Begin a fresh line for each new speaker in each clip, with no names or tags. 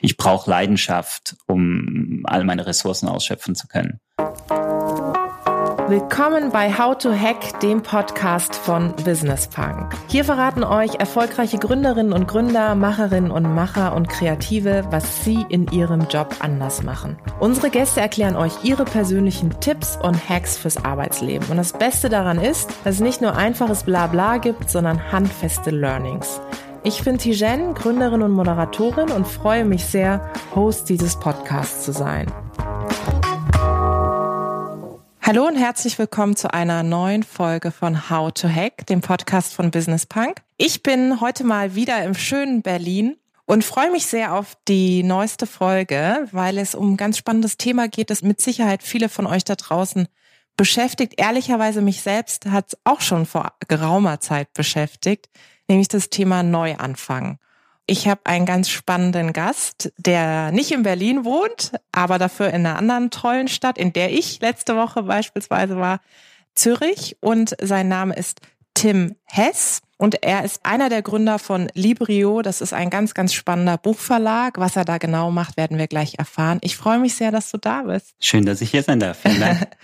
ich brauche Leidenschaft, um all meine Ressourcen ausschöpfen zu können.
Willkommen bei How to Hack, dem Podcast von Business Punk. Hier verraten euch erfolgreiche Gründerinnen und Gründer, Macherinnen und Macher und Kreative, was sie in ihrem Job anders machen. Unsere Gäste erklären euch ihre persönlichen Tipps und Hacks fürs Arbeitsleben. Und das Beste daran ist, dass es nicht nur einfaches Blabla gibt, sondern handfeste Learnings. Ich bin Tijen, Gründerin und Moderatorin und freue mich sehr, Host dieses Podcasts zu sein. Hallo und herzlich willkommen zu einer neuen Folge von How to Hack, dem Podcast von Business Punk. Ich bin heute mal wieder im schönen Berlin und freue mich sehr auf die neueste Folge, weil es um ein ganz spannendes Thema geht, das mit Sicherheit viele von euch da draußen beschäftigt. Ehrlicherweise mich selbst hat es auch schon vor geraumer Zeit beschäftigt, nämlich das Thema Neuanfang. Ich habe einen ganz spannenden Gast, der nicht in Berlin wohnt, aber dafür in einer anderen tollen Stadt, in der ich letzte Woche beispielsweise war, Zürich. Und sein Name ist Tim Hess. Und er ist einer der Gründer von Librio. Das ist ein ganz, ganz spannender Buchverlag. Was er da genau macht, werden wir gleich erfahren. Ich freue mich sehr, dass du da bist.
Schön, dass ich hier sein darf. Vielen Dank.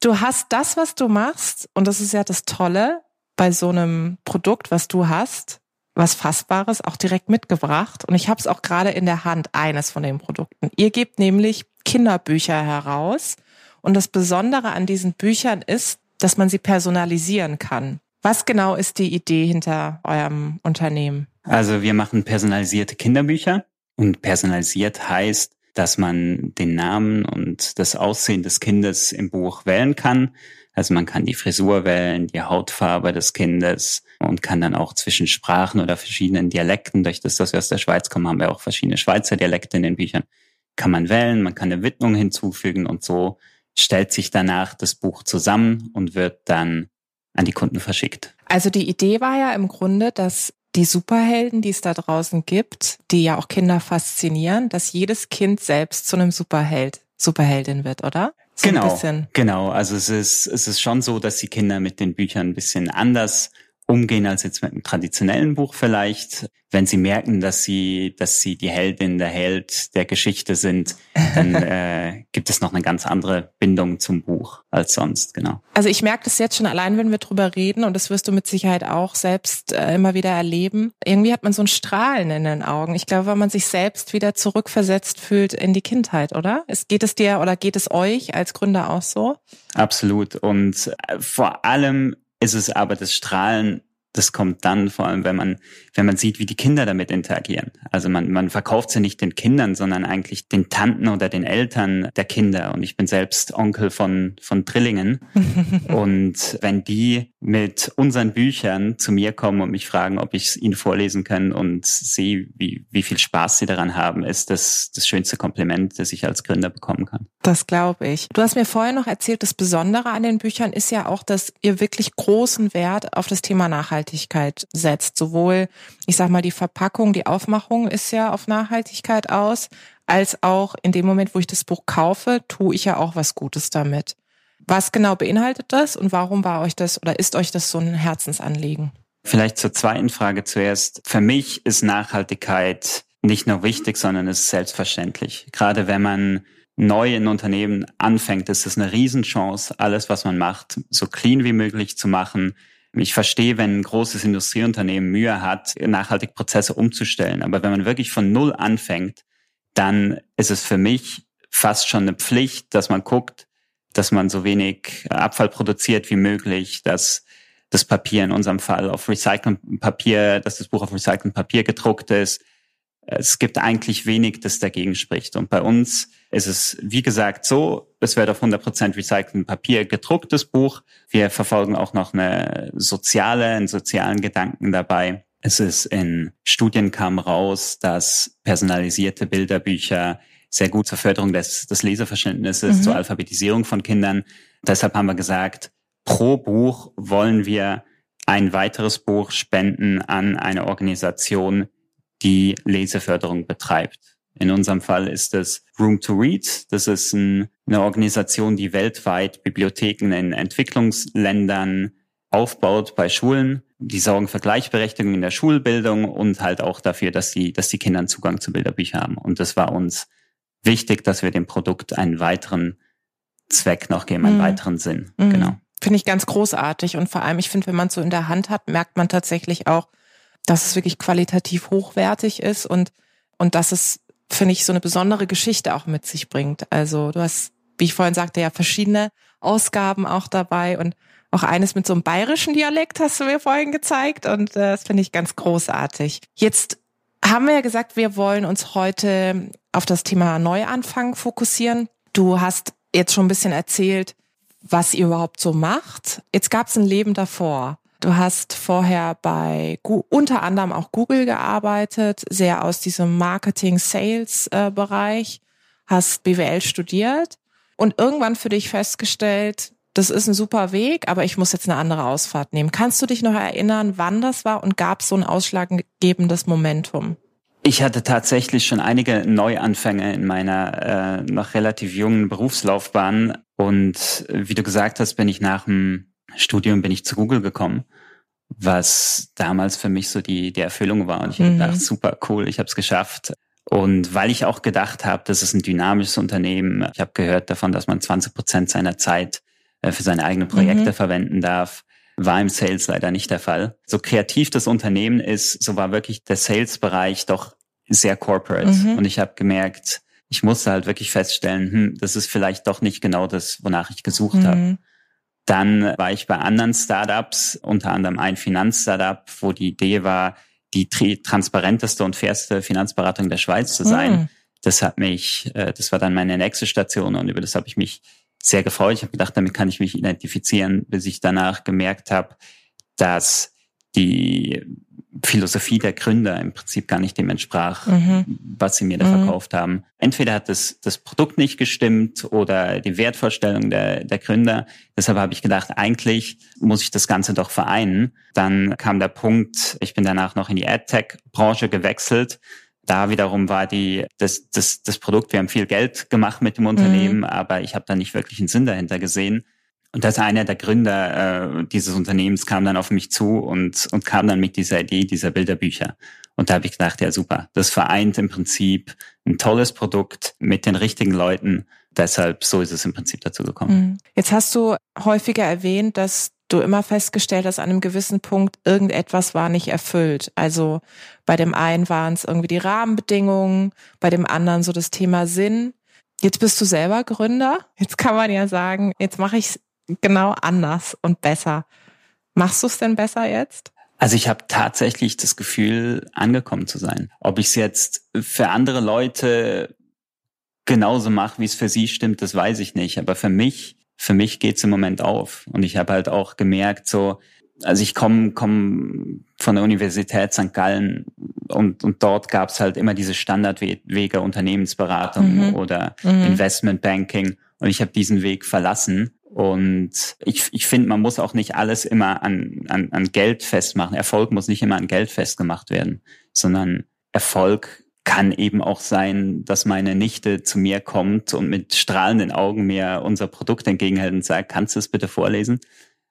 Du hast das, was du machst, und das ist ja das Tolle bei so einem Produkt, was du hast, was Fassbares auch direkt mitgebracht und ich habe es auch gerade in der Hand, eines von den Produkten. Ihr gebt nämlich Kinderbücher heraus und das Besondere an diesen Büchern ist, dass man sie personalisieren kann. Was genau ist die Idee hinter eurem Unternehmen?
Also wir machen personalisierte Kinderbücher und personalisiert heißt, dass man den Namen und das Aussehen des Kindes im Buch wählen kann. Also man kann die Frisur wählen, die Hautfarbe des Kindes und kann dann auch zwischen Sprachen oder verschiedenen Dialekten, durch das, dass wir aus der Schweiz kommen, haben wir auch verschiedene Schweizer Dialekte in den Büchern, kann man wählen, man kann eine Widmung hinzufügen und so stellt sich danach das Buch zusammen und wird dann an die Kunden verschickt.
Also die Idee war ja im Grunde, dass die Superhelden, die es da draußen gibt, die ja auch Kinder faszinieren, dass jedes Kind selbst zu einem Superheld, Superheldin wird, oder?
So genau, genau. Also es ist, es ist schon so, dass die Kinder mit den Büchern ein bisschen anders umgehen als jetzt mit einem traditionellen Buch vielleicht. Wenn sie merken, dass sie, dass sie die Heldin, der Held der Geschichte sind, dann äh, gibt es noch eine ganz andere Bindung zum Buch als sonst, genau.
Also ich merke das jetzt schon allein, wenn wir drüber reden, und das wirst du mit Sicherheit auch selbst äh, immer wieder erleben. Irgendwie hat man so ein Strahlen in den Augen. Ich glaube, weil man sich selbst wieder zurückversetzt fühlt in die Kindheit, oder? Es, geht es dir oder geht es euch als Gründer auch so?
Absolut. Und äh, vor allem ist es aber das Strahlen das kommt dann vor allem, wenn man, wenn man sieht, wie die Kinder damit interagieren. Also man, man verkauft sie nicht den Kindern, sondern eigentlich den Tanten oder den Eltern der Kinder. Und ich bin selbst Onkel von, von Drillingen. und wenn die mit unseren Büchern zu mir kommen und mich fragen, ob ich es ihnen vorlesen kann und sehe, wie, wie viel Spaß sie daran haben, ist das das schönste Kompliment, das ich als Gründer bekommen kann.
Das glaube ich. Du hast mir vorher noch erzählt, das Besondere an den Büchern ist ja auch, dass ihr wirklich großen Wert auf das Thema Nachhaltigkeit setzt. Sowohl, ich sag mal, die Verpackung, die Aufmachung ist ja auf Nachhaltigkeit aus, als auch in dem Moment, wo ich das Buch kaufe, tue ich ja auch was Gutes damit. Was genau beinhaltet das und warum war euch das oder ist euch das so ein Herzensanliegen?
Vielleicht zur zweiten Frage zuerst. Für mich ist Nachhaltigkeit nicht nur wichtig, sondern ist selbstverständlich. Gerade wenn man neu in Unternehmen anfängt, ist es eine Riesenchance, alles, was man macht, so clean wie möglich zu machen. Ich verstehe, wenn ein großes Industrieunternehmen Mühe hat, nachhaltig Prozesse umzustellen. Aber wenn man wirklich von Null anfängt, dann ist es für mich fast schon eine Pflicht, dass man guckt, dass man so wenig Abfall produziert wie möglich, dass das Papier in unserem Fall auf recyceltem Papier, dass das Buch auf recyceltem Papier gedruckt ist, es gibt eigentlich wenig, das dagegen spricht. Und bei uns ist es, wie gesagt, so, es wird auf 100% recyceltem Papier gedrucktes Buch. Wir verfolgen auch noch eine soziale, einen sozialen Gedanken dabei. Es ist in Studien kam raus, dass personalisierte Bilderbücher sehr gut zur Förderung des, des Leseverständnisses, mhm. zur Alphabetisierung von Kindern. Deshalb haben wir gesagt, pro Buch wollen wir ein weiteres Buch spenden an eine Organisation, die Leseförderung betreibt. In unserem Fall ist es Room to Read. Das ist ein, eine Organisation, die weltweit Bibliotheken in Entwicklungsländern aufbaut bei Schulen die sorgen für Gleichberechtigung in der Schulbildung und halt auch dafür, dass die, dass die Kinder Zugang zu Bilderbüchern haben. Und das war uns wichtig, dass wir dem Produkt einen weiteren Zweck noch geben, einen mhm. weiteren Sinn. Mhm. Genau.
Finde ich ganz großartig. Und vor allem, ich finde, wenn man es so in der Hand hat, merkt man tatsächlich auch, dass es wirklich qualitativ hochwertig ist und, und dass es, finde ich, so eine besondere Geschichte auch mit sich bringt. Also du hast, wie ich vorhin sagte, ja verschiedene Ausgaben auch dabei und auch eines mit so einem bayerischen Dialekt hast du mir vorhin gezeigt und äh, das finde ich ganz großartig. Jetzt haben wir ja gesagt, wir wollen uns heute auf das Thema Neuanfang fokussieren. Du hast jetzt schon ein bisschen erzählt, was ihr überhaupt so macht. Jetzt gab es ein Leben davor. Du hast vorher bei unter anderem auch Google gearbeitet, sehr aus diesem Marketing-Sales-Bereich, hast BWL studiert und irgendwann für dich festgestellt, das ist ein super Weg, aber ich muss jetzt eine andere Ausfahrt nehmen. Kannst du dich noch erinnern, wann das war und gab es so ein ausschlaggebendes Momentum?
Ich hatte tatsächlich schon einige Neuanfänge in meiner äh, noch relativ jungen Berufslaufbahn und wie du gesagt hast, bin ich nach dem Studium bin ich zu Google gekommen, was damals für mich so die die Erfüllung war und ich mhm. dachte super cool, ich habe es geschafft. Und weil ich auch gedacht habe, das ist ein dynamisches Unternehmen, ich habe gehört davon, dass man 20 Prozent seiner Zeit äh, für seine eigenen Projekte mhm. verwenden darf. War im Sales leider nicht der Fall. So kreativ das Unternehmen ist, so war wirklich der Sales-Bereich doch sehr corporate. Mhm. Und ich habe gemerkt, ich musste halt wirklich feststellen, hm, das ist vielleicht doch nicht genau das, wonach ich gesucht mhm. habe. Dann war ich bei anderen Startups, unter anderem ein Finanzstartup, wo die Idee war, die transparenteste und fairste Finanzberatung der Schweiz zu sein. Mhm. Das hat mich, äh, das war dann meine nächste Station und über das habe ich mich sehr gefreut. Ich habe gedacht, damit kann ich mich identifizieren, bis ich danach gemerkt habe, dass die Philosophie der Gründer im Prinzip gar nicht dem entsprach, mhm. was sie mir da mhm. verkauft haben. Entweder hat das, das Produkt nicht gestimmt oder die Wertvorstellung der, der Gründer. Deshalb habe ich gedacht, eigentlich muss ich das Ganze doch vereinen. Dann kam der Punkt, ich bin danach noch in die AdTech-Branche gewechselt da wiederum war die das, das, das Produkt, wir haben viel Geld gemacht mit dem Unternehmen, mhm. aber ich habe da nicht wirklich einen Sinn dahinter gesehen. Und das einer der Gründer äh, dieses Unternehmens kam dann auf mich zu und, und kam dann mit dieser Idee dieser Bilderbücher. Und da habe ich gedacht, ja super, das vereint im Prinzip ein tolles Produkt mit den richtigen Leuten. Deshalb so ist es im Prinzip dazu gekommen. Mhm.
Jetzt hast du häufiger erwähnt, dass du immer festgestellt hast, an einem gewissen Punkt, irgendetwas war nicht erfüllt. Also bei dem einen waren es irgendwie die Rahmenbedingungen, bei dem anderen so das Thema Sinn. Jetzt bist du selber Gründer. Jetzt kann man ja sagen, jetzt mache ich genau anders und besser. Machst du es denn besser jetzt?
Also ich habe tatsächlich das Gefühl, angekommen zu sein. Ob ich es jetzt für andere Leute genauso mache, wie es für sie stimmt, das weiß ich nicht. Aber für mich für mich geht's im Moment auf. Und ich habe halt auch gemerkt, so, also ich komme komm von der Universität St. Gallen und, und dort gab's halt immer diese Standardwege Unternehmensberatung mhm. oder mhm. Investmentbanking. Und ich habe diesen Weg verlassen. Und ich, ich finde, man muss auch nicht alles immer an, an, an Geld festmachen. Erfolg muss nicht immer an Geld festgemacht werden, sondern Erfolg kann eben auch sein, dass meine Nichte zu mir kommt und mit strahlenden Augen mir unser Produkt entgegenhält und sagt, kannst du es bitte vorlesen?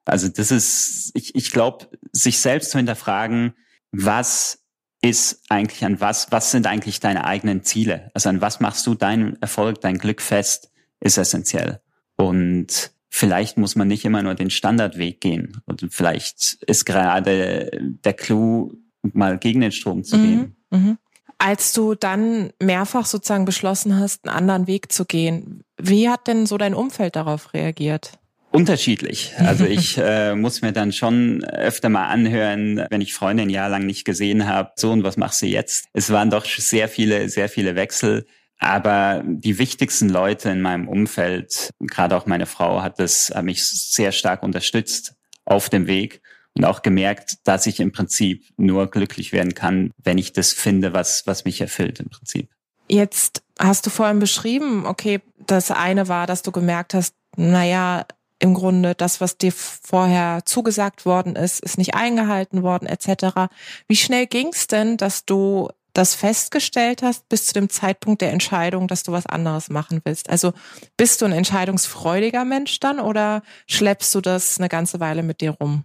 Also das ist, ich, ich glaube, sich selbst zu hinterfragen, was ist eigentlich an was, was sind eigentlich deine eigenen Ziele? Also an was machst du deinen Erfolg, dein Glück fest, ist essentiell. Und vielleicht muss man nicht immer nur den Standardweg gehen. Und vielleicht ist gerade der Clou, mal gegen den Strom zu mhm. gehen. Mhm.
Als du dann mehrfach sozusagen beschlossen hast, einen anderen Weg zu gehen, wie hat denn so dein Umfeld darauf reagiert?
Unterschiedlich. Also ich äh, muss mir dann schon öfter mal anhören, wenn ich Freunde ein Jahr lang nicht gesehen habe, so und was machst du jetzt? Es waren doch sehr viele, sehr viele Wechsel. Aber die wichtigsten Leute in meinem Umfeld, gerade auch meine Frau, hat es hat mich sehr stark unterstützt auf dem Weg und auch gemerkt, dass ich im Prinzip nur glücklich werden kann, wenn ich das finde, was, was mich erfüllt im Prinzip.
Jetzt hast du vorhin beschrieben, okay, das eine war, dass du gemerkt hast, naja, im Grunde das, was dir vorher zugesagt worden ist, ist nicht eingehalten worden, etc. Wie schnell ging es denn, dass du das festgestellt hast bis zu dem Zeitpunkt der Entscheidung, dass du was anderes machen willst? Also bist du ein entscheidungsfreudiger Mensch dann oder schleppst du das eine ganze Weile mit dir rum?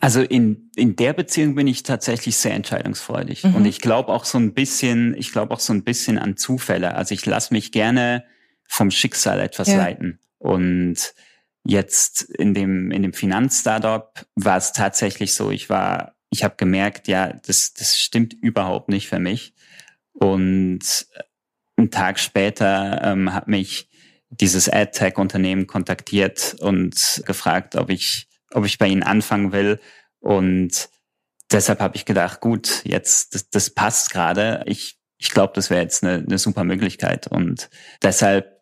Also in, in der Beziehung bin ich tatsächlich sehr entscheidungsfreudig. Mhm. Und ich glaube auch so ein bisschen, ich glaube auch so ein bisschen an Zufälle. Also ich lasse mich gerne vom Schicksal etwas ja. leiten. Und jetzt in dem, in dem Finanzstartup war es tatsächlich so, ich war, ich habe gemerkt, ja, das, das stimmt überhaupt nicht für mich. Und einen Tag später ähm, hat mich dieses AdTech-Unternehmen kontaktiert und gefragt, ob ich, ob ich bei ihnen anfangen will. Und deshalb habe ich gedacht, gut, jetzt das, das passt gerade. Ich, ich glaube, das wäre jetzt eine, eine super Möglichkeit. Und deshalb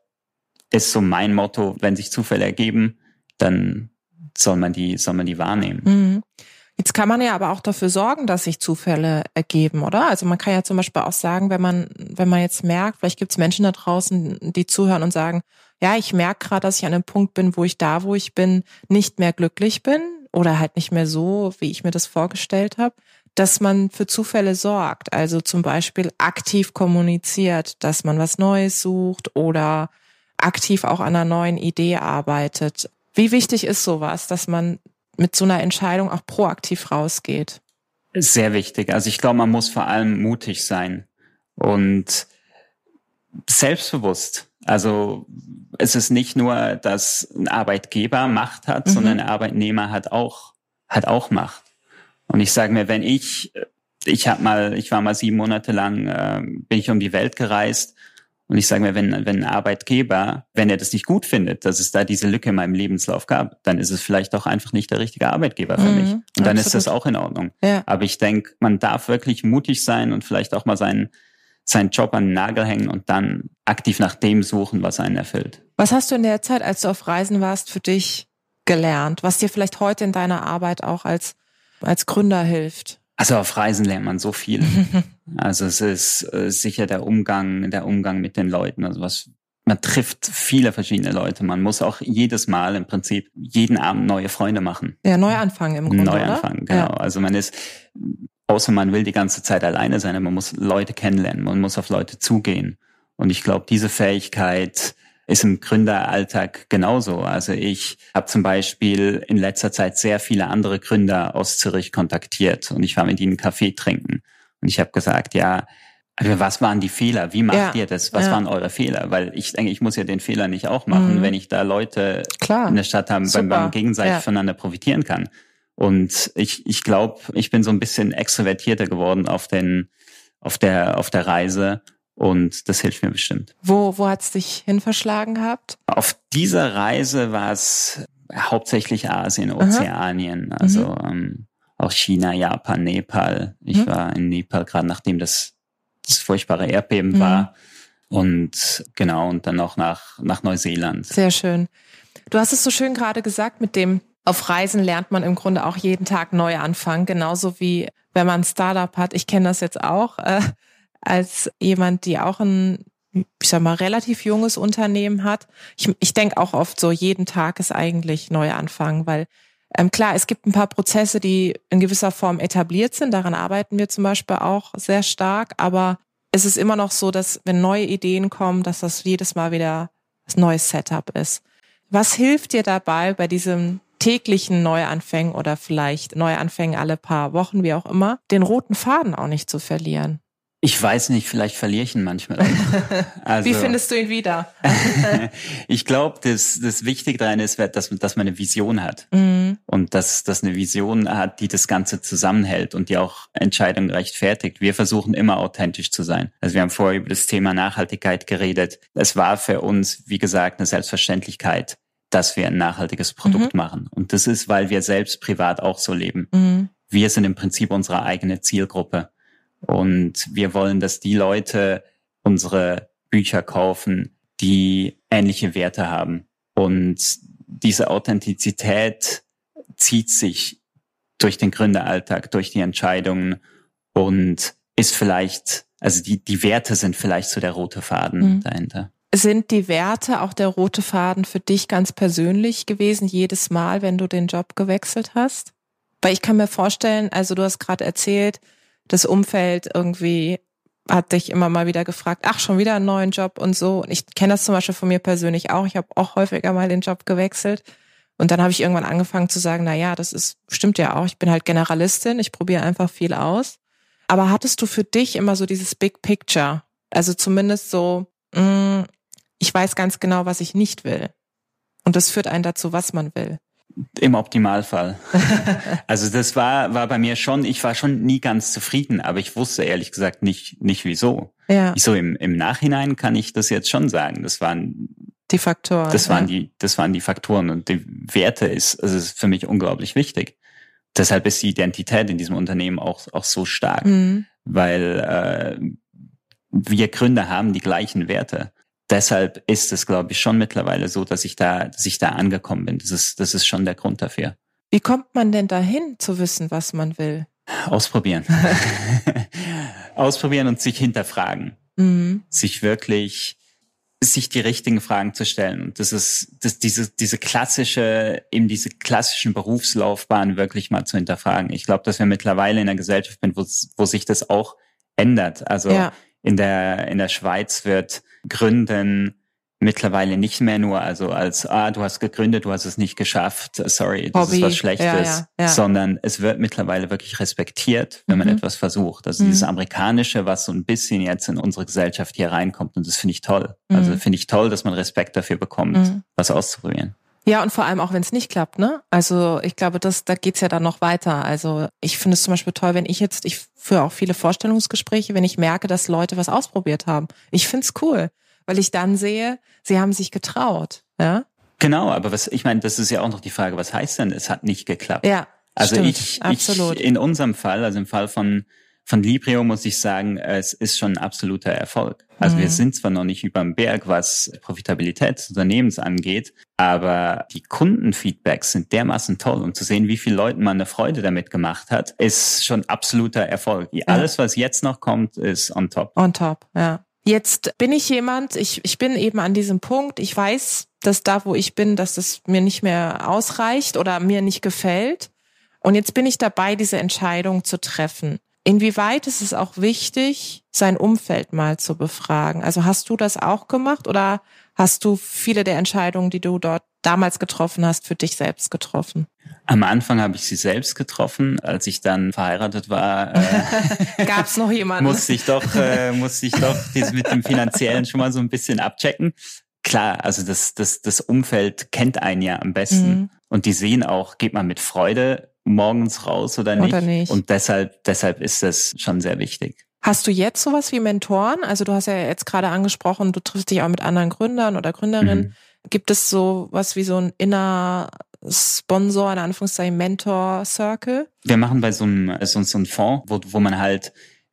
ist so mein Motto, wenn sich Zufälle ergeben, dann soll man die, soll man die wahrnehmen.
Mhm. Jetzt kann man ja aber auch dafür sorgen, dass sich Zufälle ergeben, oder? Also man kann ja zum Beispiel auch sagen, wenn man, wenn man jetzt merkt, vielleicht gibt es Menschen da draußen, die zuhören und sagen, ja, ich merke gerade, dass ich an einem Punkt bin, wo ich da, wo ich bin, nicht mehr glücklich bin oder halt nicht mehr so, wie ich mir das vorgestellt habe, dass man für Zufälle sorgt. Also zum Beispiel aktiv kommuniziert, dass man was Neues sucht oder aktiv auch an einer neuen Idee arbeitet. Wie wichtig ist sowas, dass man mit so einer Entscheidung auch proaktiv rausgeht?
Sehr wichtig. Also ich glaube, man muss vor allem mutig sein und selbstbewusst. Also es ist nicht nur, dass ein Arbeitgeber Macht hat, mhm. sondern ein Arbeitnehmer hat auch hat auch Macht. Und ich sage mir, wenn ich ich habe mal, ich war mal sieben Monate lang, äh, bin ich um die Welt gereist und ich sage mir, wenn, wenn ein Arbeitgeber, wenn er das nicht gut findet, dass es da diese Lücke in meinem Lebenslauf gab, dann ist es vielleicht auch einfach nicht der richtige Arbeitgeber für mhm, mich. Und dann absolut. ist das auch in Ordnung. Ja. Aber ich denke, man darf wirklich mutig sein und vielleicht auch mal seinen, seinen Job an den Nagel hängen und dann aktiv nach dem suchen, was einen erfüllt.
Was hast du in der Zeit, als du auf Reisen warst, für dich gelernt, was dir vielleicht heute in deiner Arbeit auch als, als Gründer hilft?
Also auf Reisen lernt man so viel. also es ist äh, sicher der Umgang, der Umgang mit den Leuten. Also was man trifft viele verschiedene Leute. Man muss auch jedes Mal im Prinzip jeden Abend neue Freunde machen.
Ja, Neuanfang im Grunde.
Neuanfang, genau. Ja. Also man ist, außer man will die ganze Zeit alleine sein, man muss Leute kennenlernen, man muss auf Leute zugehen. Und ich glaube, diese Fähigkeit ist im Gründeralltag genauso. Also ich habe zum Beispiel in letzter Zeit sehr viele andere Gründer aus Zürich kontaktiert und ich war mit ihnen Kaffee trinken. Und ich habe gesagt, ja, also was waren die Fehler? Wie macht ja, ihr das? Was ja. waren eure Fehler? Weil ich denke, ich muss ja den Fehler nicht auch machen, mhm. wenn ich da Leute Klar. in der Stadt haben, beim, beim gegenseitig ja. voneinander profitieren kann. Und ich, ich glaube, ich bin so ein bisschen extrovertierter geworden auf den, auf der, auf der Reise und das hilft mir bestimmt.
Wo, wo hat's dich hin verschlagen gehabt?
Auf dieser Reise war es hauptsächlich Asien, Ozeanien, Aha. also mhm. ähm, auch China, Japan, Nepal. Ich mhm. war in Nepal gerade nachdem das, das furchtbare Erdbeben mhm. war. Und genau, und dann auch nach, nach Neuseeland.
Sehr schön. Du hast es so schön gerade gesagt, mit dem auf Reisen lernt man im Grunde auch jeden Tag neu anfangen, genauso wie wenn man ein Startup hat. Ich kenne das jetzt auch. Äh, als jemand, die auch ein, ich sag mal, relativ junges Unternehmen hat. Ich, ich denke auch oft so, jeden Tag ist eigentlich neu anfangen, weil ähm, klar, es gibt ein paar Prozesse, die in gewisser Form etabliert sind. Daran arbeiten wir zum Beispiel auch sehr stark. Aber es ist immer noch so, dass wenn neue Ideen kommen, dass das jedes Mal wieder das neues Setup ist. Was hilft dir dabei bei diesem täglichen Neuanfängen oder vielleicht Neuanfängen alle paar Wochen, wie auch immer, den roten Faden auch nicht zu verlieren?
Ich weiß nicht, vielleicht verliere ich ihn manchmal.
Also, Wie findest du ihn wieder?
ich glaube, das, das Wichtige daran ist, dass, dass man eine Vision hat. Mhm. Und dass, dass eine Vision hat, die das Ganze zusammenhält und die auch Entscheidungen rechtfertigt. Wir versuchen immer authentisch zu sein. Also wir haben vorher über das Thema Nachhaltigkeit geredet. Es war für uns, wie gesagt, eine Selbstverständlichkeit, dass wir ein nachhaltiges Produkt mhm. machen. Und das ist, weil wir selbst privat auch so leben. Mhm. Wir sind im Prinzip unsere eigene Zielgruppe. Und wir wollen, dass die Leute unsere Bücher kaufen, die ähnliche Werte haben. Und diese Authentizität zieht sich durch den Gründeralltag, durch die Entscheidungen und ist vielleicht, also die, die Werte sind vielleicht so der rote Faden mhm. dahinter.
Sind die Werte auch der rote Faden für dich ganz persönlich gewesen, jedes Mal, wenn du den Job gewechselt hast? Weil ich kann mir vorstellen, also du hast gerade erzählt, das Umfeld irgendwie hat dich immer mal wieder gefragt, ach, schon wieder einen neuen Job und so. Und ich kenne das zum Beispiel von mir persönlich auch. Ich habe auch häufiger mal den Job gewechselt. Und dann habe ich irgendwann angefangen zu sagen, na ja, das ist stimmt ja auch. Ich bin halt Generalistin, ich probiere einfach viel aus. Aber hattest du für dich immer so dieses Big Picture? Also zumindest so, mh, mm, ich weiß ganz genau, was ich nicht will. Und das führt einen dazu, was man will.
Im Optimalfall. also das war, war bei mir schon, ich war schon nie ganz zufrieden, aber ich wusste ehrlich gesagt nicht, nicht wieso. Ja. Ich so im, im Nachhinein kann ich das jetzt schon sagen. Das waren
die Faktoren.
Das waren ja. die, das waren die Faktoren und die Werte ist, also ist für mich unglaublich wichtig. Deshalb ist die Identität in diesem Unternehmen auch, auch so stark, mhm. weil äh, wir Gründer haben die gleichen Werte. Deshalb ist es, glaube ich, schon mittlerweile so, dass ich da, dass ich da angekommen bin. Das ist, das ist schon der Grund dafür.
Wie kommt man denn dahin, zu wissen, was man will?
Ausprobieren. Ausprobieren und sich hinterfragen. Mhm. Sich wirklich sich die richtigen Fragen zu stellen. Und das ist das, diese, diese klassische, eben diese klassischen Berufslaufbahn wirklich mal zu hinterfragen. Ich glaube, dass wir mittlerweile in einer Gesellschaft sind, wo, wo sich das auch ändert. Also ja. in der, in der Schweiz wird Gründen mittlerweile nicht mehr nur also als ah du hast gegründet du hast es nicht geschafft sorry das Hobby. ist was Schlechtes ja, ja, ja. sondern es wird mittlerweile wirklich respektiert wenn man mhm. etwas versucht also mhm. dieses amerikanische was so ein bisschen jetzt in unsere Gesellschaft hier reinkommt und das finde ich toll also mhm. finde ich toll dass man Respekt dafür bekommt mhm. was auszuprobieren
ja, und vor allem auch, wenn es nicht klappt, ne? Also ich glaube, das, da geht's ja dann noch weiter. Also ich finde es zum Beispiel toll, wenn ich jetzt, ich führe auch viele Vorstellungsgespräche, wenn ich merke, dass Leute was ausprobiert haben. Ich find's cool weil ich dann sehe, sie haben sich getraut. Ja?
Genau, aber was ich meine, das ist ja auch noch die Frage, was heißt denn, es hat nicht geklappt?
Ja.
Also stimmt, ich, absolut. ich in unserem Fall, also im Fall von von Librio muss ich sagen, es ist schon ein absoluter Erfolg. Also mhm. wir sind zwar noch nicht über dem Berg, was Profitabilität des Unternehmens angeht, aber die Kundenfeedbacks sind dermaßen toll und zu sehen, wie viele Leuten man eine Freude damit gemacht hat, ist schon absoluter Erfolg. Alles, was jetzt noch kommt, ist on top.
On top, ja. Jetzt bin ich jemand, ich, ich bin eben an diesem Punkt, ich weiß, dass da, wo ich bin, dass das mir nicht mehr ausreicht oder mir nicht gefällt. Und jetzt bin ich dabei, diese Entscheidung zu treffen. Inwieweit ist es auch wichtig, sein Umfeld mal zu befragen? Also hast du das auch gemacht oder hast du viele der Entscheidungen, die du dort damals getroffen hast, für dich selbst getroffen?
Am Anfang habe ich sie selbst getroffen. Als ich dann verheiratet war,
äh, gab es noch jemanden.
musste ich doch, äh, musste ich doch dieses mit dem finanziellen schon mal so ein bisschen abchecken. Klar, also das, das, das Umfeld kennt einen ja am besten mhm. und die sehen auch, geht man mit Freude morgens raus oder nicht? Oder nicht. Und deshalb, deshalb ist das schon sehr wichtig.
Hast du jetzt sowas wie Mentoren? Also du hast ja jetzt gerade angesprochen, du triffst dich auch mit anderen Gründern oder Gründerinnen. Mhm. Gibt es so was wie so ein inner Sponsor, in Anführungszeichen Mentor Circle?
Wir machen bei so einem, so, so einem Fonds, wo, wo man halt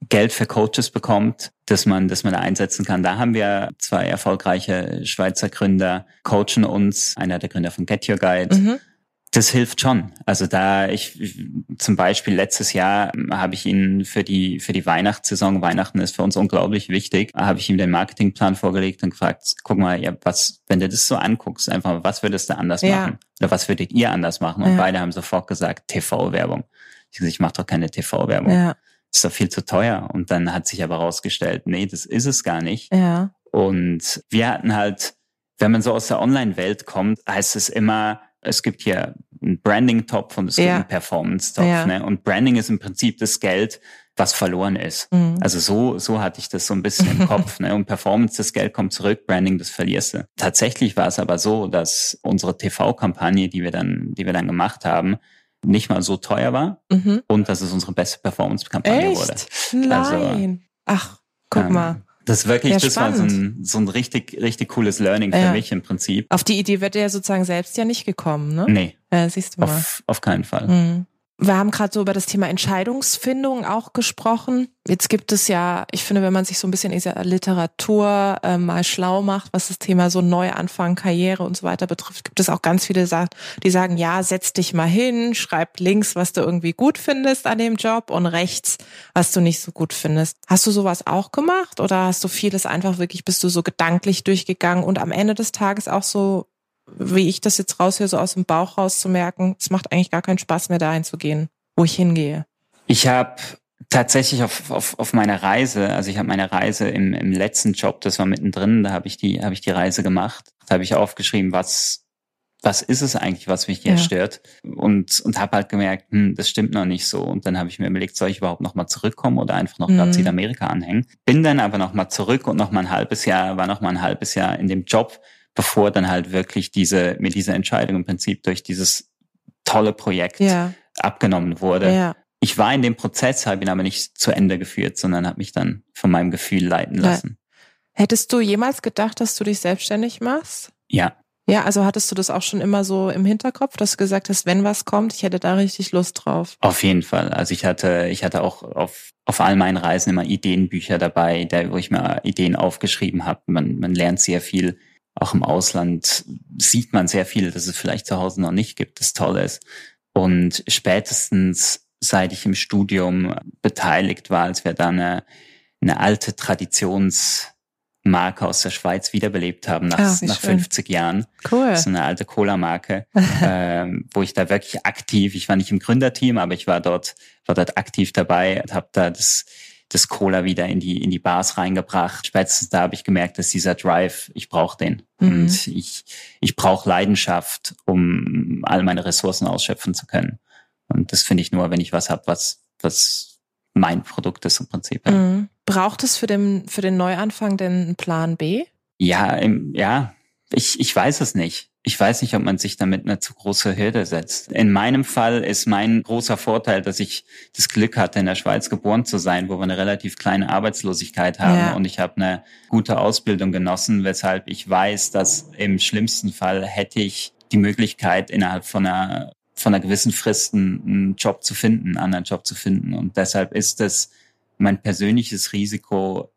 Geld für Coaches bekommt, dass man, dass man da einsetzen kann. Da haben wir zwei erfolgreiche Schweizer Gründer, coachen uns, einer der Gründer von Get Your Guide. Mhm das hilft schon. Also da ich zum Beispiel letztes Jahr habe ich ihn für die für die Weihnachtssaison, Weihnachten ist für uns unglaublich wichtig, habe ich ihm den Marketingplan vorgelegt und gefragt, guck mal, ja, was, wenn du das so anguckst, einfach, was würdest du anders ja. machen? Oder was würdet ihr anders machen? Und ja. beide haben sofort gesagt, TV-Werbung. Ich gesagt, ich mache doch keine TV-Werbung. Ja. Das ist doch viel zu teuer. Und dann hat sich aber rausgestellt, nee, das ist es gar nicht. Ja. Und wir hatten halt, wenn man so aus der Online-Welt kommt, heißt es immer, es gibt hier einen Branding-Topf und es gibt einen Performance-Topf. Ja. Ne? Und Branding ist im Prinzip das Geld, was verloren ist. Mhm. Also so, so hatte ich das so ein bisschen im Kopf. Ne? Und Performance, das Geld kommt zurück, Branding, das verlierst du. Tatsächlich war es aber so, dass unsere TV-Kampagne, die wir dann, die wir dann gemacht haben, nicht mal so teuer war mhm. und dass es unsere beste Performance-Kampagne wurde.
Nein. Also, Ach, guck ähm, mal.
Das ist wirklich, ja, das war so ein, so ein richtig, richtig cooles Learning für ja. mich im Prinzip.
Auf die Idee wird er ja sozusagen selbst ja nicht gekommen, ne?
Nee.
Ja, siehst du mal.
Auf, auf keinen Fall. Mhm.
Wir haben gerade so über das Thema Entscheidungsfindung auch gesprochen. Jetzt gibt es ja, ich finde, wenn man sich so ein bisschen in dieser Literatur äh, mal schlau macht, was das Thema so Neuanfang, Karriere und so weiter betrifft, gibt es auch ganz viele, die sagen, ja, setz dich mal hin, schreib links, was du irgendwie gut findest an dem Job und rechts, was du nicht so gut findest. Hast du sowas auch gemacht oder hast du vieles einfach wirklich, bist du so gedanklich durchgegangen und am Ende des Tages auch so wie ich das jetzt raushöre, so aus dem Bauch raus zu merken, es macht eigentlich gar keinen Spaß mehr, dahin zu gehen, wo ich hingehe.
Ich habe tatsächlich auf, auf, auf meiner Reise, also ich habe meine Reise im, im letzten Job, das war mittendrin, da habe ich die habe ich die Reise gemacht, da habe ich aufgeschrieben, was was ist es eigentlich, was mich hier ja. stört? Und, und habe halt gemerkt, hm, das stimmt noch nicht so. Und dann habe ich mir überlegt, soll ich überhaupt nochmal zurückkommen oder einfach noch mhm. Südamerika anhängen? Bin dann aber nochmal zurück und nochmal ein halbes Jahr, war nochmal ein halbes Jahr in dem Job, bevor dann halt wirklich diese, mir diese Entscheidung im Prinzip durch dieses tolle Projekt ja. abgenommen wurde. Ja. Ich war in dem Prozess, habe ihn aber nicht zu Ende geführt, sondern habe mich dann von meinem Gefühl leiten lassen.
Hättest du jemals gedacht, dass du dich selbstständig machst?
Ja,
ja, also hattest du das auch schon immer so im Hinterkopf, dass du gesagt hast, wenn was kommt, ich hätte da richtig Lust drauf?
Auf jeden Fall. Also ich hatte, ich hatte auch auf, auf all meinen Reisen immer Ideenbücher dabei, da, wo ich mir Ideen aufgeschrieben habe. Man, man lernt sehr viel. Auch im Ausland sieht man sehr viel, dass es vielleicht zu Hause noch nicht gibt, das Tolle ist. Und spätestens seit ich im Studium beteiligt war, als wir da eine, eine alte Traditions Marke aus der Schweiz wiederbelebt haben nach, ah, nach 50 Jahren. Cool. So eine alte Cola-Marke, ähm, wo ich da wirklich aktiv, ich war nicht im Gründerteam, aber ich war dort, war dort aktiv dabei und habe da das, das Cola wieder in die, in die Bars reingebracht. Spätestens da habe ich gemerkt, dass dieser Drive, ich brauche den. Mhm. Und ich, ich brauche Leidenschaft, um all meine Ressourcen ausschöpfen zu können. Und das finde ich nur, wenn ich was habe, was, was mein Produkt ist im Prinzip.
Mhm. Braucht es für den, für den Neuanfang denn einen Plan B?
Ja, im, ja, ich, ich weiß es nicht. Ich weiß nicht, ob man sich damit eine zu große Hürde setzt. In meinem Fall ist mein großer Vorteil, dass ich das Glück hatte, in der Schweiz geboren zu sein, wo wir eine relativ kleine Arbeitslosigkeit haben. Ja. Und ich habe eine gute Ausbildung genossen, weshalb ich weiß, dass im schlimmsten Fall hätte ich die Möglichkeit, innerhalb von einer, von einer gewissen Frist einen Job zu finden, einen anderen Job zu finden. Und deshalb ist es mein persönliches Risiko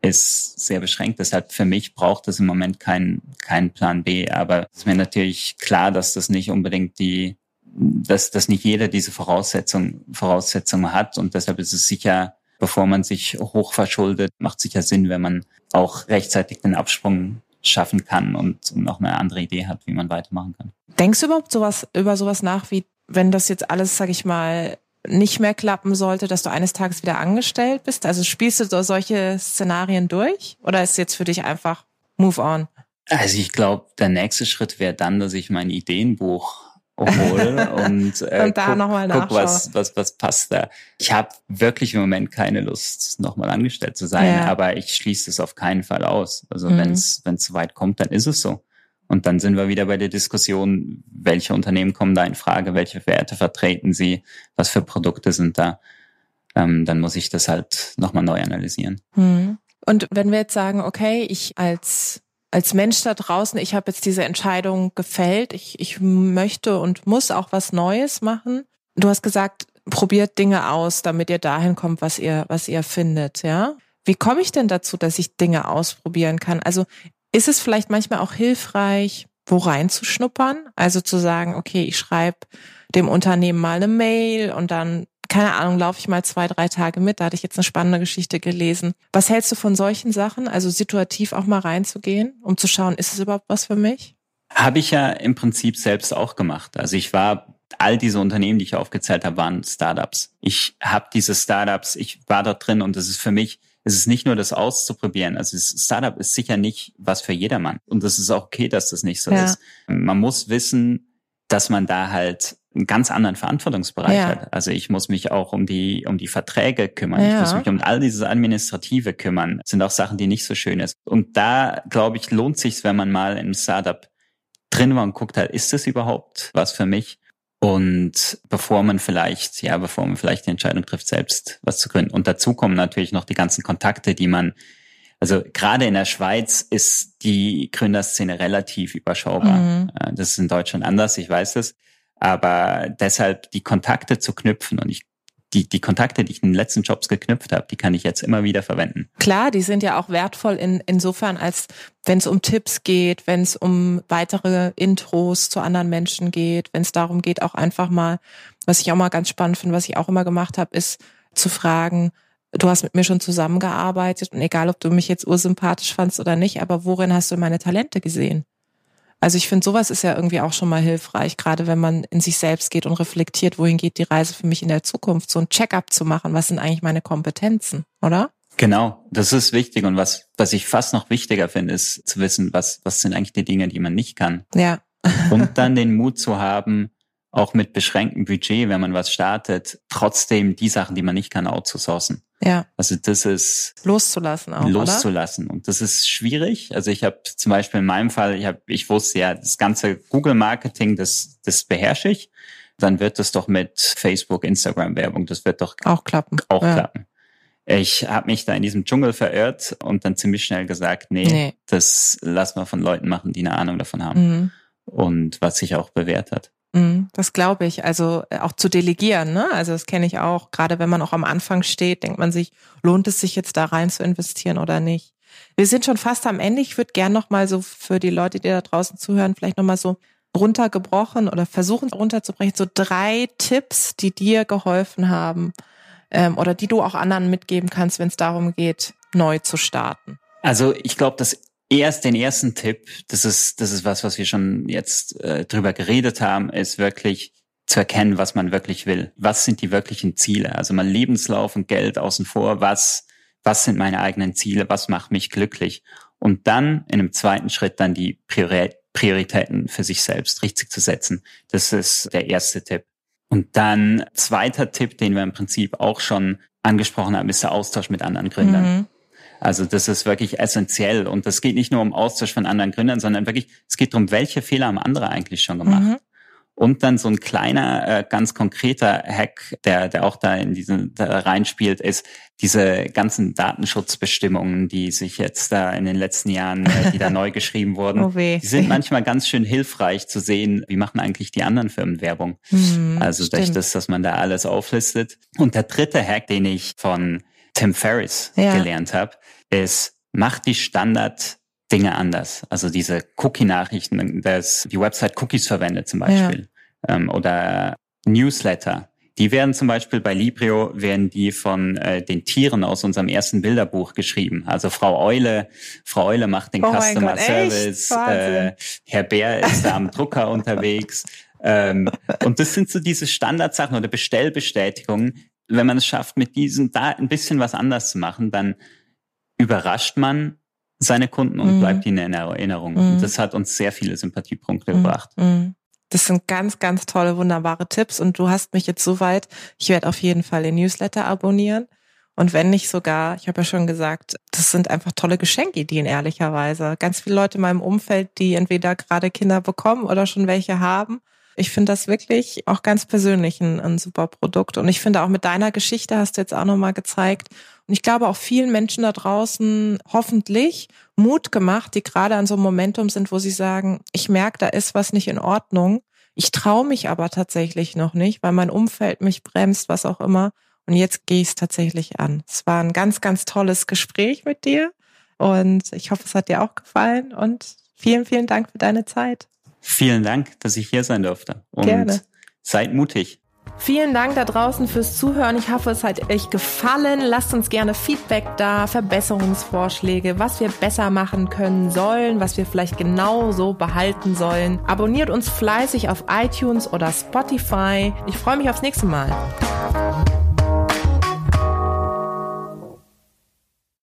ist sehr beschränkt. Deshalb für mich braucht es im Moment keinen keinen Plan B. Aber es ist mir natürlich klar, dass das nicht unbedingt die, dass, dass nicht jeder diese Voraussetzung, Voraussetzungen hat. Und deshalb ist es sicher, bevor man sich hoch verschuldet, macht sicher Sinn, wenn man auch rechtzeitig den Absprung schaffen kann und noch eine andere Idee hat, wie man weitermachen kann.
Denkst du überhaupt sowas, über sowas nach, wie wenn das jetzt alles, sag ich mal, nicht mehr klappen sollte, dass du eines Tages wieder angestellt bist? Also spielst du solche Szenarien durch oder ist jetzt für dich einfach Move on?
Also ich glaube, der nächste Schritt wäre dann, dass ich mein Ideenbuch hole und, äh, und da guck, nochmal guck was, was, was passt da. Ich habe wirklich im Moment keine Lust, nochmal angestellt zu sein, ja. aber ich schließe es auf keinen Fall aus. Also mhm. wenn es wenn es weit kommt, dann ist es so. Und dann sind wir wieder bei der Diskussion, welche Unternehmen kommen da in Frage, welche Werte vertreten sie, was für Produkte sind da. Ähm, dann muss ich das halt nochmal neu analysieren.
Hm. Und wenn wir jetzt sagen, okay, ich als als Mensch da draußen, ich habe jetzt diese Entscheidung gefällt, ich, ich möchte und muss auch was Neues machen. Du hast gesagt, probiert Dinge aus, damit ihr dahin kommt, was ihr, was ihr findet, ja? Wie komme ich denn dazu, dass ich Dinge ausprobieren kann? Also ist es vielleicht manchmal auch hilfreich, wo reinzuschnuppern? Also zu sagen, okay, ich schreibe dem Unternehmen mal eine Mail und dann, keine Ahnung, laufe ich mal zwei, drei Tage mit. Da hatte ich jetzt eine spannende Geschichte gelesen. Was hältst du von solchen Sachen? Also situativ auch mal reinzugehen, um zu schauen, ist es überhaupt was für mich?
Habe ich ja im Prinzip selbst auch gemacht. Also ich war all diese Unternehmen, die ich aufgezählt habe, waren Startups. Ich habe diese Startups, ich war dort drin und das ist für mich es ist nicht nur das auszuprobieren. Also das Startup ist sicher nicht was für jedermann. Und das ist auch okay, dass das nicht so ja. ist. Man muss wissen, dass man da halt einen ganz anderen Verantwortungsbereich ja. hat. Also ich muss mich auch um die, um die Verträge kümmern. Ja. Ich muss mich um all dieses Administrative kümmern. Das sind auch Sachen, die nicht so schön ist. Und da, glaube ich, lohnt sich wenn man mal im Startup drin war und guckt hat, ist das überhaupt was für mich? Und bevor man vielleicht, ja, bevor man vielleicht die Entscheidung trifft, selbst was zu gründen. Und dazu kommen natürlich noch die ganzen Kontakte, die man, also gerade in der Schweiz ist die Gründerszene relativ überschaubar. Mhm. Das ist in Deutschland anders, ich weiß es. Aber deshalb die Kontakte zu knüpfen und ich die, die Kontakte, die ich in den letzten Jobs geknüpft habe, die kann ich jetzt immer wieder verwenden.
Klar, die sind ja auch wertvoll in, insofern, als wenn es um Tipps geht, wenn es um weitere Intros zu anderen Menschen geht, wenn es darum geht, auch einfach mal, was ich auch mal ganz spannend finde, was ich auch immer gemacht habe, ist zu fragen, du hast mit mir schon zusammengearbeitet und egal, ob du mich jetzt ursympathisch fandst oder nicht, aber worin hast du meine Talente gesehen? Also ich finde, sowas ist ja irgendwie auch schon mal hilfreich, gerade wenn man in sich selbst geht und reflektiert, wohin geht die Reise für mich in der Zukunft, so ein Check-up zu machen, was sind eigentlich meine Kompetenzen, oder?
Genau, das ist wichtig. Und was, was ich fast noch wichtiger finde, ist zu wissen, was, was sind eigentlich die Dinge, die man nicht kann.
Ja.
und dann den Mut zu haben, auch mit beschränktem Budget, wenn man was startet, trotzdem die Sachen, die man nicht kann, outzusourcen.
Ja.
Also das ist
loszulassen auch,
loszulassen
oder?
und das ist schwierig. Also ich habe zum Beispiel in meinem Fall, ich habe, ich wusste ja, das ganze Google Marketing, das das beherrsche ich. Dann wird das doch mit Facebook, Instagram Werbung, das wird doch
auch klappen.
Auch ja. klappen. Ich habe mich da in diesem Dschungel verirrt und dann ziemlich schnell gesagt, nee, nee. das lassen wir von Leuten machen, die eine Ahnung davon haben. Mhm. Und was sich auch bewährt hat.
Mhm, das glaube ich. Also äh, auch zu delegieren, ne? Also das kenne ich auch. Gerade wenn man auch am Anfang steht, denkt man sich, lohnt es sich jetzt da rein zu investieren oder nicht? Wir sind schon fast am Ende. Ich würde gern noch mal so für die Leute, die da draußen zuhören, vielleicht noch mal so runtergebrochen oder versuchen runterzubrechen, so drei Tipps, die dir geholfen haben, ähm, oder die du auch anderen mitgeben kannst, wenn es darum geht, neu zu starten?
Also ich glaube, das erst den ersten Tipp, das ist das ist was, was wir schon jetzt äh, drüber geredet haben, ist wirklich zu erkennen, was man wirklich will. Was sind die wirklichen Ziele? Also mal Lebenslauf und Geld außen vor. Was was sind meine eigenen Ziele? Was macht mich glücklich? Und dann in einem zweiten Schritt dann die Prioritäten für sich selbst richtig zu setzen. Das ist der erste Tipp. Und dann zweiter Tipp, den wir im Prinzip auch schon angesprochen haben, ist der Austausch mit anderen Gründern. Mhm. Also das ist wirklich essentiell. Und das geht nicht nur um Austausch von anderen Gründern, sondern wirklich, es geht darum, welche Fehler haben andere eigentlich schon gemacht. Mhm. Und dann so ein kleiner, äh, ganz konkreter Hack, der, der auch da in diesen da reinspielt, ist diese ganzen Datenschutzbestimmungen, die sich jetzt da in den letzten Jahren, äh, die da neu geschrieben wurden, oh die sind manchmal ganz schön hilfreich zu sehen, wie machen eigentlich die anderen Firmen Werbung. Mhm, also durch das, dass man da alles auflistet. Und der dritte Hack, den ich von Tim Ferriss ja. gelernt habe, ist, macht die Standard Dinge anders. Also diese Cookie-Nachrichten, dass die Website Cookies verwendet zum Beispiel. Ja. Ähm, oder Newsletter. Die werden zum Beispiel bei Librio, werden die von äh, den Tieren aus unserem ersten Bilderbuch geschrieben. Also Frau Eule, Frau Eule macht den oh Customer Gott, Service, äh, Herr Bär ist da am Drucker unterwegs. Ähm, und das sind so diese Standardsachen oder Bestellbestätigungen. Wenn man es schafft, mit diesen da ein bisschen was anders zu machen, dann überrascht man seine Kunden und mhm. bleibt ihnen in Erinnerung. Mhm. Und das hat uns sehr viele Sympathiepunkte mhm. gebracht.
Mhm. Das sind ganz, ganz tolle, wunderbare Tipps. Und du hast mich jetzt soweit, ich werde auf jeden Fall den Newsletter abonnieren. Und wenn nicht sogar, ich habe ja schon gesagt, das sind einfach tolle Geschenkideen, ehrlicherweise. Ganz viele Leute in meinem Umfeld, die entweder gerade Kinder bekommen oder schon welche haben. Ich finde das wirklich auch ganz persönlich ein, ein super Produkt. Und ich finde auch mit deiner Geschichte hast du jetzt auch nochmal gezeigt, und ich glaube auch vielen Menschen da draußen hoffentlich Mut gemacht, die gerade an so einem Momentum sind, wo sie sagen, ich merke, da ist was nicht in Ordnung. Ich traue mich aber tatsächlich noch nicht, weil mein Umfeld mich bremst, was auch immer. Und jetzt gehe ich es tatsächlich an. Es war ein ganz, ganz tolles Gespräch mit dir. Und ich hoffe, es hat dir auch gefallen. Und vielen, vielen Dank für deine Zeit.
Vielen Dank, dass ich hier sein durfte. Und Gerne. seid mutig.
Vielen Dank da draußen fürs Zuhören. Ich hoffe, es hat euch gefallen. Lasst uns gerne Feedback da, Verbesserungsvorschläge, was wir besser machen können sollen, was wir vielleicht genau so behalten sollen. Abonniert uns fleißig auf iTunes oder Spotify. Ich freue mich aufs nächste Mal.